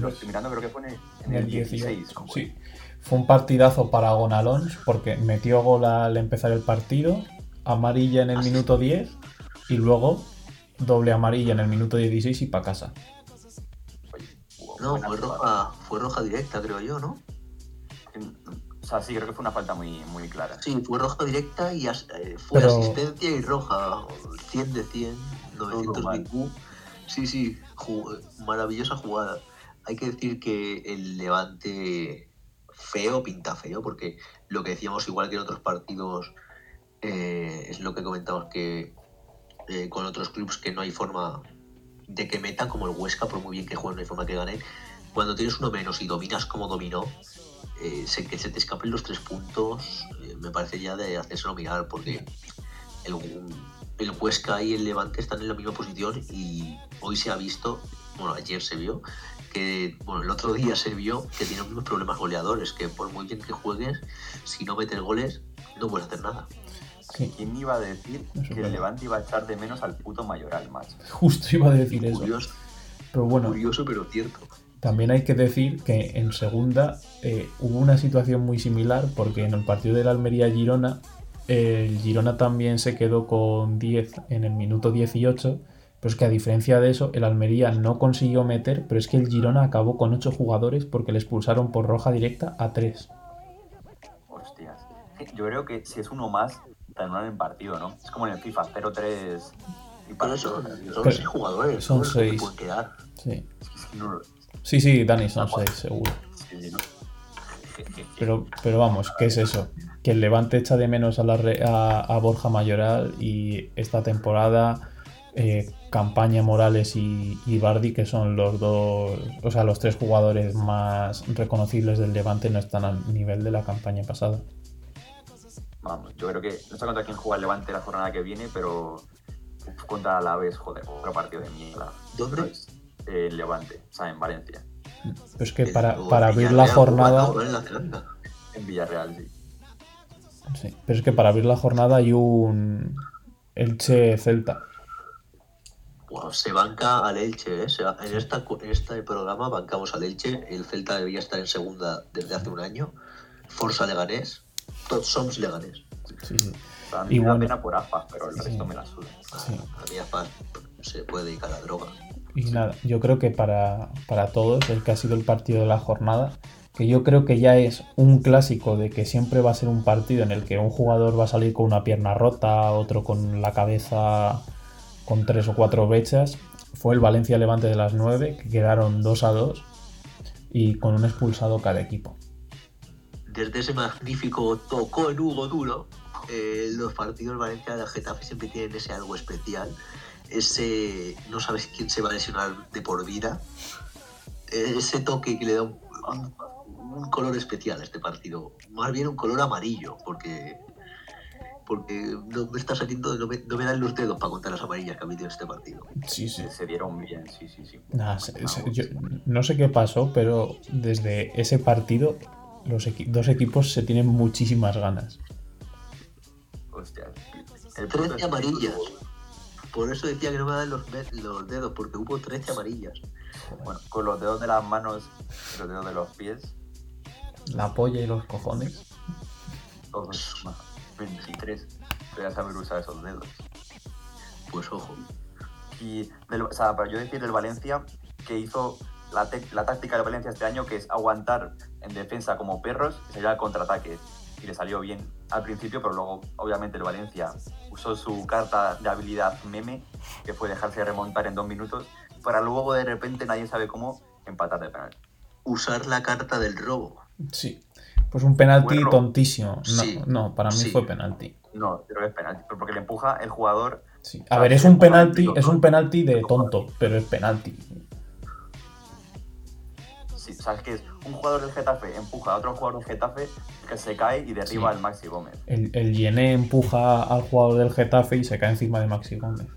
Lo estoy mirando, creo que pone en el 16. como- Sí. Fue un partidazo para Gonalons porque metió gol al empezar el partido, amarilla en el Ah, sí. minuto 10 y luego doble amarilla en el minuto 16 y para casa. No, fue roja, fue roja directa, creo yo, ¿no? O sea, sí, creo que fue una falta muy, muy clara. Sí, fue roja directa y as- eh, fue Pero- asistencia y roja. 100 de 100, 900 mal. BQ. Sí, sí, ju- maravillosa jugada. Hay que decir que el Levante feo pinta feo, porque lo que decíamos igual que en otros partidos eh, es lo que comentamos que eh, con otros clubes que no hay forma de que metan como el Huesca, por muy bien que jueguen, no hay forma que ganen. Cuando tienes uno menos y dominas como dominó, eh, que se te escapen los tres puntos, eh, me parece ya de hacérselo mirar, porque el, el Huesca y el Levante están en la misma posición y hoy se ha visto, bueno, ayer se vio, que, bueno, el otro día se vio que tiene los mismos problemas goleadores, que por muy bien que juegues, si no metes goles, no puedes hacer nada. Sí, ¿Quién iba a decir que verdad. el Levante iba a echar de menos al puto Mayoral, macho? justo iba a decir eso. Curioso, Pero bueno, curioso, pero cierto. También hay que decir que en segunda eh, hubo una situación muy similar porque en el partido del Almería-Girona, el Girona también se quedó con 10 en el minuto 18, pero es que a diferencia de eso, el Almería no consiguió meter, pero es que el Girona acabó con 8 jugadores porque le expulsaron por roja directa a 3. Hostias. Yo creo que si es uno más, te anulan el partido, ¿no? Es como en el FIFA 0-3 y Pero para eso. son Pero seis jugadores, son ¿no? Los que te seis. pueden quedar. Sí, No, sí, sí Dani, son Ah, bueno. 6 seguro. sí, ¿no? Pero, pero vamos, ¿qué es eso? Que el Levante echa de menos a, la re- a, a Borja Mayoral y esta temporada eh, Campaña Morales y, y Bardi, que son los dos, o sea, los tres jugadores más reconocibles del Levante, no están al nivel de la campaña pasada. Vamos, yo creo que no sé contra quién juega el Levante la jornada que viene, pero uf, contra la vez, joder, otro partido de mierda. ¿Dónde? Eh, el Levante, o sea, en Valencia, Pero es que para, para abrir la jornada. en Villarreal, sí. sí, pero es que para abrir la jornada hay un Elche Celta. Wow, se banca al Elche, ¿eh? Se va- en, esta, en este programa bancamos al Elche. El Celta debía estar en segunda desde hace un año. Forza Leganés. Todos somos Leganés. Sí, a mí Y me da pena por AFA, pero el Sí. resto me la suda. A mí Afas se puede dedicar a la droga. Y nada, yo creo que para, para todos el que ha sido el partido de la jornada, que yo creo que ya es un clásico de que siempre va a ser un partido en el que un jugador va a salir con una pierna rota, otro con la cabeza con tres o cuatro brechas, fue el Valencia Levante de las 9, que quedaron 2 a 2 y con un expulsado cada equipo. Desde ese magnífico tocó en Hugo Duro, eh, los partidos Valencia del Getafe siempre tienen ese algo especial. Ese no sabes quién se va a lesionar de por vida. Ese toque que le da un, un- un color especial a este partido. Más bien un color amarillo, porque porque no me está saliendo, no me, no me dan los dedos para contar las amarillas que ha habido en este partido. Sí, sí. Se, dieron bien, sí, sí, sí. Nada, se- se- yo no sé qué pasó, pero desde ese partido los equi- dos equipos se tienen muchísimas ganas. Hostia. El punto 13 es- amarillas. Por eso decía que no me dan los, los dedos, porque hubo 13 amarillas. Bueno, con los dedos de las manos y los dedos de los pies, La polla y los cojones. todos 23. Voy a saber usar esos dedos. Pues ojo. Y, del, o sea, para yo decir del Valencia, que hizo la, táctica de Valencia este año, que es aguantar en defensa como perros y salir al contraataque. Y le salió bien al principio, pero luego, obviamente, el Valencia usó su carta de habilidad meme, que fue dejarse remontar en dos minutos, para luego de repente, nadie sabe cómo, empatar de penal. Usar la carta del robo. Sí. Pues un penalti Bueno, tontísimo. No, sí, no, para mí sí. fue penalti. No, creo que es penalti, pero porque le empuja el jugador. Sí. A ver, es un penalti, es un penalti de tonto, pero es penalti. Sí, ¿Sabes qué es? Un jugador del Getafe empuja a otro jugador del Getafe que se cae y derriba al Maxi Gómez. El, el Yené empuja al jugador del Getafe y se cae encima de Maxi Gómez.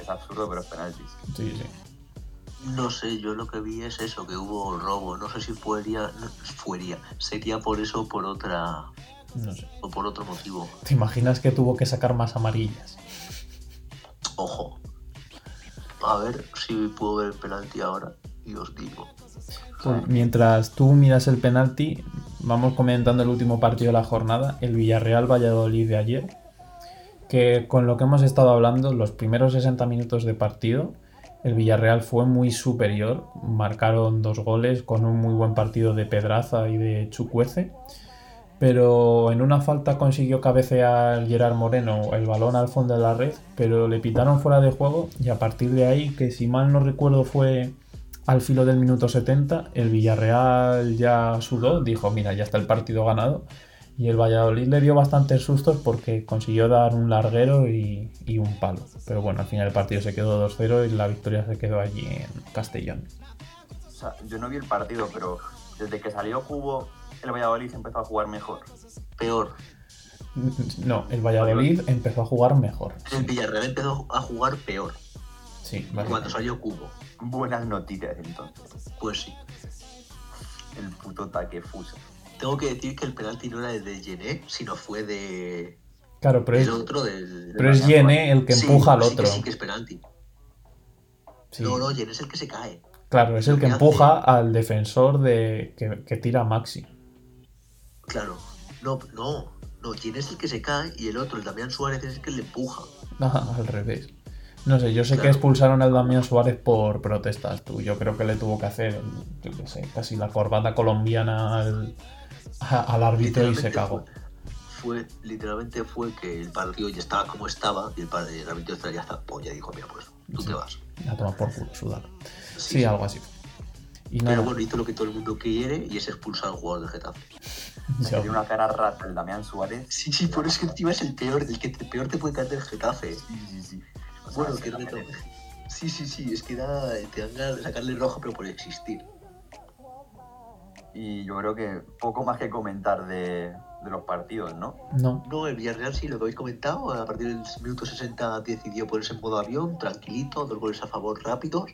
Es absurdo, pero es penalti. Sí, sí. No sé, yo lo que vi es eso, que hubo robo. No sé si fuería, no, fuería, sería por eso o por otra No sé. o por otro motivo. ¿Te imaginas que tuvo que sacar más amarillas? Ojo. A ver si puedo ver el penalti ahora y os digo. Pues mientras tú miras el penalti, vamos comentando el último partido de la jornada, el Villarreal Valladolid de ayer, que con lo que hemos estado hablando, los primeros 60 minutos de partido, el Villarreal fue muy superior, marcaron dos goles con un muy buen partido de Pedraza y de Chucuece, pero en una falta consiguió cabecear Gerard Moreno el balón al fondo de la red, pero le pitaron fuera de juego y a partir de ahí, que si mal no recuerdo fue al filo del minuto 70, el Villarreal ya sudó, dijo, mira, ya está el partido ganado. Y el Valladolid le dio bastantes sustos porque consiguió dar un larguero y, y un palo. Pero bueno, al final el partido se quedó 2-0 y la victoria se quedó allí en Castellón. O sea, yo no vi el partido, pero desde que salió Cubo, el Valladolid empezó a jugar mejor. Peor. No, el Valladolid empezó a jugar mejor. El Villarreal empezó a jugar peor Sí, cuando básicamente. salió Cubo. Buenas noticias entonces. Pues sí. El puto taquefusa. Tengo que decir que el penalti no era de Gené, sino fue de Claro, pero es, otro del. pero es Yene el que Sí, empuja al sí otro. que sí que es penalti. Sí. No, no, Gené es el que se cae. Claro, es el que empuja al defensor de que, que tira a Maxi. Claro. No, no. No, Gené es el que se cae y el otro, el Damián Suárez, es el que le empuja. Ah, al revés. No sé, yo sé que expulsaron al Damián Suárez por protestas. Tú, yo creo que le tuvo que hacer, yo qué sé, casi la corbata colombiana al, al árbitro y se Literalmente cagó. Fue, fue- literalmente fue que el partido ya estaba como estaba y el, el árbitro ya está, pues ya dijo, mira, pues tú Sí. te vas. A tomar por culo, sudar. Sí, Sí, algo así. Y Pero nada, bueno, hizo lo que todo el mundo quiere y es expulsar al jugador del Getafe. Tiene una cara rata el Damián Suárez. Sí, sí, por eso que encima es el peor, el que te- peor te puede caer del Getafe. Sí, sí, sí. O sea, Bueno, que no. Sí, sí, sí, es que da, te dan ganas de sacarle rojo, pero por existir. Y yo creo que poco más que comentar de, de los partidos, ¿no? no, No, el Villarreal sí, lo que habéis comentado, a partir del minuto 60 decidió ponerse en modo avión, tranquilito, dos goles a favor rápidos,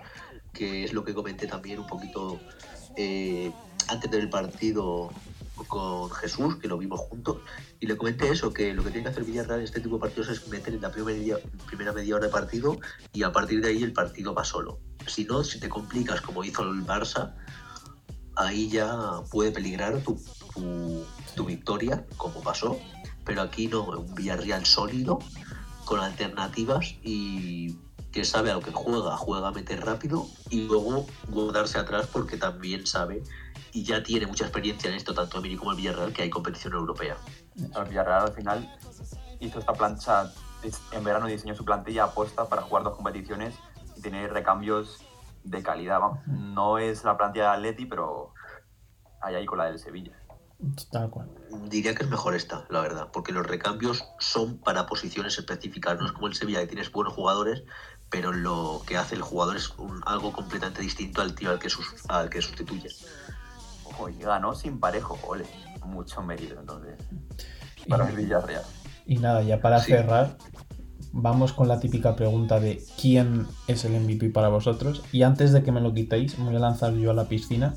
que es lo que comenté también un poquito eh, antes del partido con Jesús, que lo vimos juntos, y le comenté eso, que lo que tiene que hacer Villarreal en este tipo de partidos es meter en la primera media, primera media hora de partido y a partir de ahí el partido va solo. Si no, si te complicas como hizo el Barça, ahí ya puede peligrar tu, tu, victoria, como pasó, pero aquí no, un Villarreal sólido, con alternativas y que sabe a lo que juega, juega a meter rápido y luego guardarse atrás porque también sabe y ya tiene mucha experiencia en esto, tanto Emiri como el Villarreal, que hay competición europea. El Villarreal al final hizo esta plancha, en verano diseñó su plantilla apuesta para jugar dos competiciones y tener recambios de calidad. vamos. No es la plantilla de Atleti, pero hay ahí con la del Sevilla. tal cual. Diría que es mejor esta, la verdad, porque los recambios son para posiciones específicas, no es como el Sevilla que tienes buenos jugadores, pero lo que hace el jugador es un- algo completamente distinto al tío al que, sus- al que sustituyes. Ojo, y ganó sin parejo, ole. Mucho mérito entonces Y- para el Villarreal. Y nada, ya para Sí. cerrar, vamos con la típica pregunta de quién es el MVP para vosotros. Y antes de que me lo quitéis, me voy a lanzar yo a la piscina.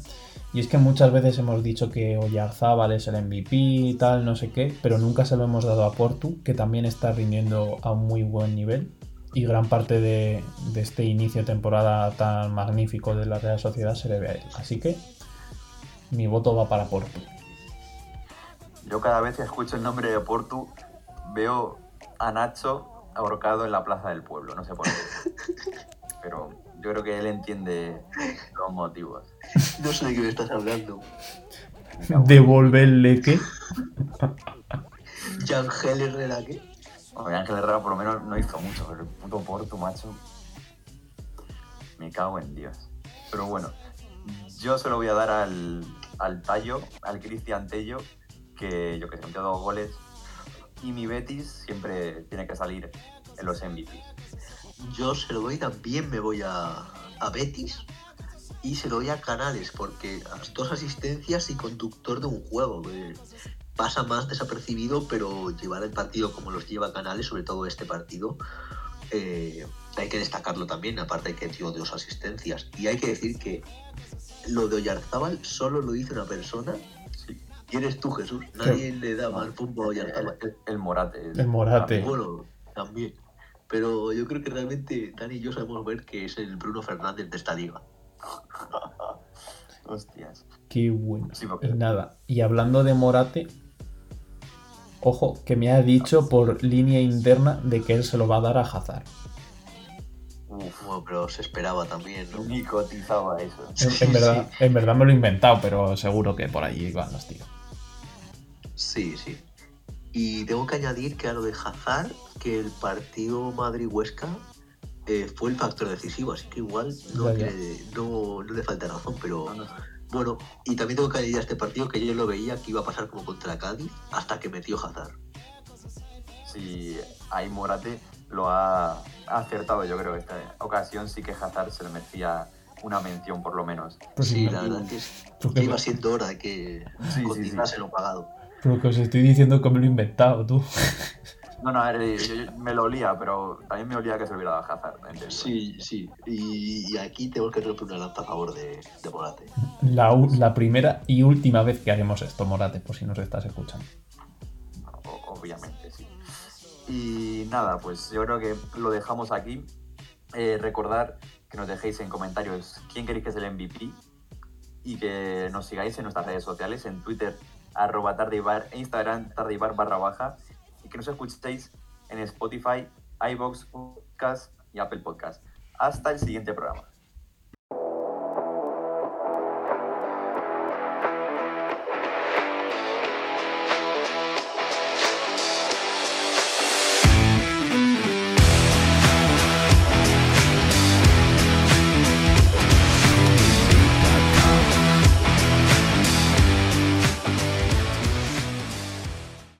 Y es que muchas veces hemos dicho que Oyarzábal es el MVP y tal, no sé qué, pero nunca se lo hemos dado a Portu, que también está rindiendo a un muy buen nivel. Y gran parte de, este inicio temporada tan magnífico de la Real Sociedad se debe a él. Así que mi voto va para Portu. Yo cada vez que escucho el nombre de Portu veo a Nacho ahorcado en la plaza del pueblo, no sé por qué. Pero Yo creo que él entiende los motivos. No sé de qué me estás hablando. Devolverle qué. Jan Herrera, ¿qué? Hombre, Ángel Herrera por lo menos no hizo mucho, pero el puto Porto, macho. Me cago en Dios. Pero bueno, yo se lo voy a dar al, al Tallo, al Cristian Tello, que yo que sé, metió dos goles. Y mi Betis siempre tiene que salir en los MVPs. Yo se lo doy también, me voy a, a Betis y se lo doy a Canales, porque las dos asistencias y conductor de un juego. pasa más desapercibido, pero llevar el partido como los lleva Canales, sobre todo este partido, eh, hay que destacarlo también, aparte de que dio dos asistencias. Y hay que decir que lo de Oyarzábal solo lo hizo una persona. Y eres tú, Jesús. Nadie le da mal fútbol a Oyarzábal. El, el Morate. El Morate. Bueno, también. Pero yo creo que realmente Dani y yo sabemos ver que es el Bruno Fernández de esta liga. Hostias. Qué bueno. Sí, porque- Y nada, y hablando de Morate, ojo, que me ha dicho por línea interna de que él se lo va a dar a Hazard. Uf, Bueno, pero se esperaba también, ¿no? ni cotizaba eso. En, verdad, en verdad me lo he inventado, pero seguro que por ahí van los tiros. Sí, sí. Y tengo que añadir que a lo de Hazard, que el partido Madrid-Huesca eh, fue el factor decisivo, así que igual no, ya. tiene- no, no le falta razón, pero bueno, y también tengo que añadir a este partido que yo lo veía que iba a pasar como contra Cádiz hasta que metió Hazard. Sí, ahí Morate lo ha acertado, yo creo. Esta ocasión sí que Hazard se le merecía una mención, por lo menos. Pues sí, sí, la verdad es- que iba siendo hora de que Sí, sí, sí. cotizase lo pagado. Pero que os estoy diciendo que me lo he inventado, tú. No, no, a ver, yo- yo me lo olía, pero también me olía que se lo hubiera dado a Hazard. Sí, sí. Y, y aquí tenemos que romper una lanza a favor de, de Morate. La, la primera y última vez que haremos esto, Morate, por si nos estás escuchando. O- obviamente, sí. Y nada, pues yo creo que lo dejamos aquí. Eh, recordar que nos dejéis en comentarios quién queréis que es el MVP y que nos sigáis en nuestras redes sociales, en Twitter, arroba tardeibar, e Instagram, tardeibar barra baja, y que nos escuchéis en Spotify, iVoox, Podcast y Apple Podcast. Hasta el siguiente programa.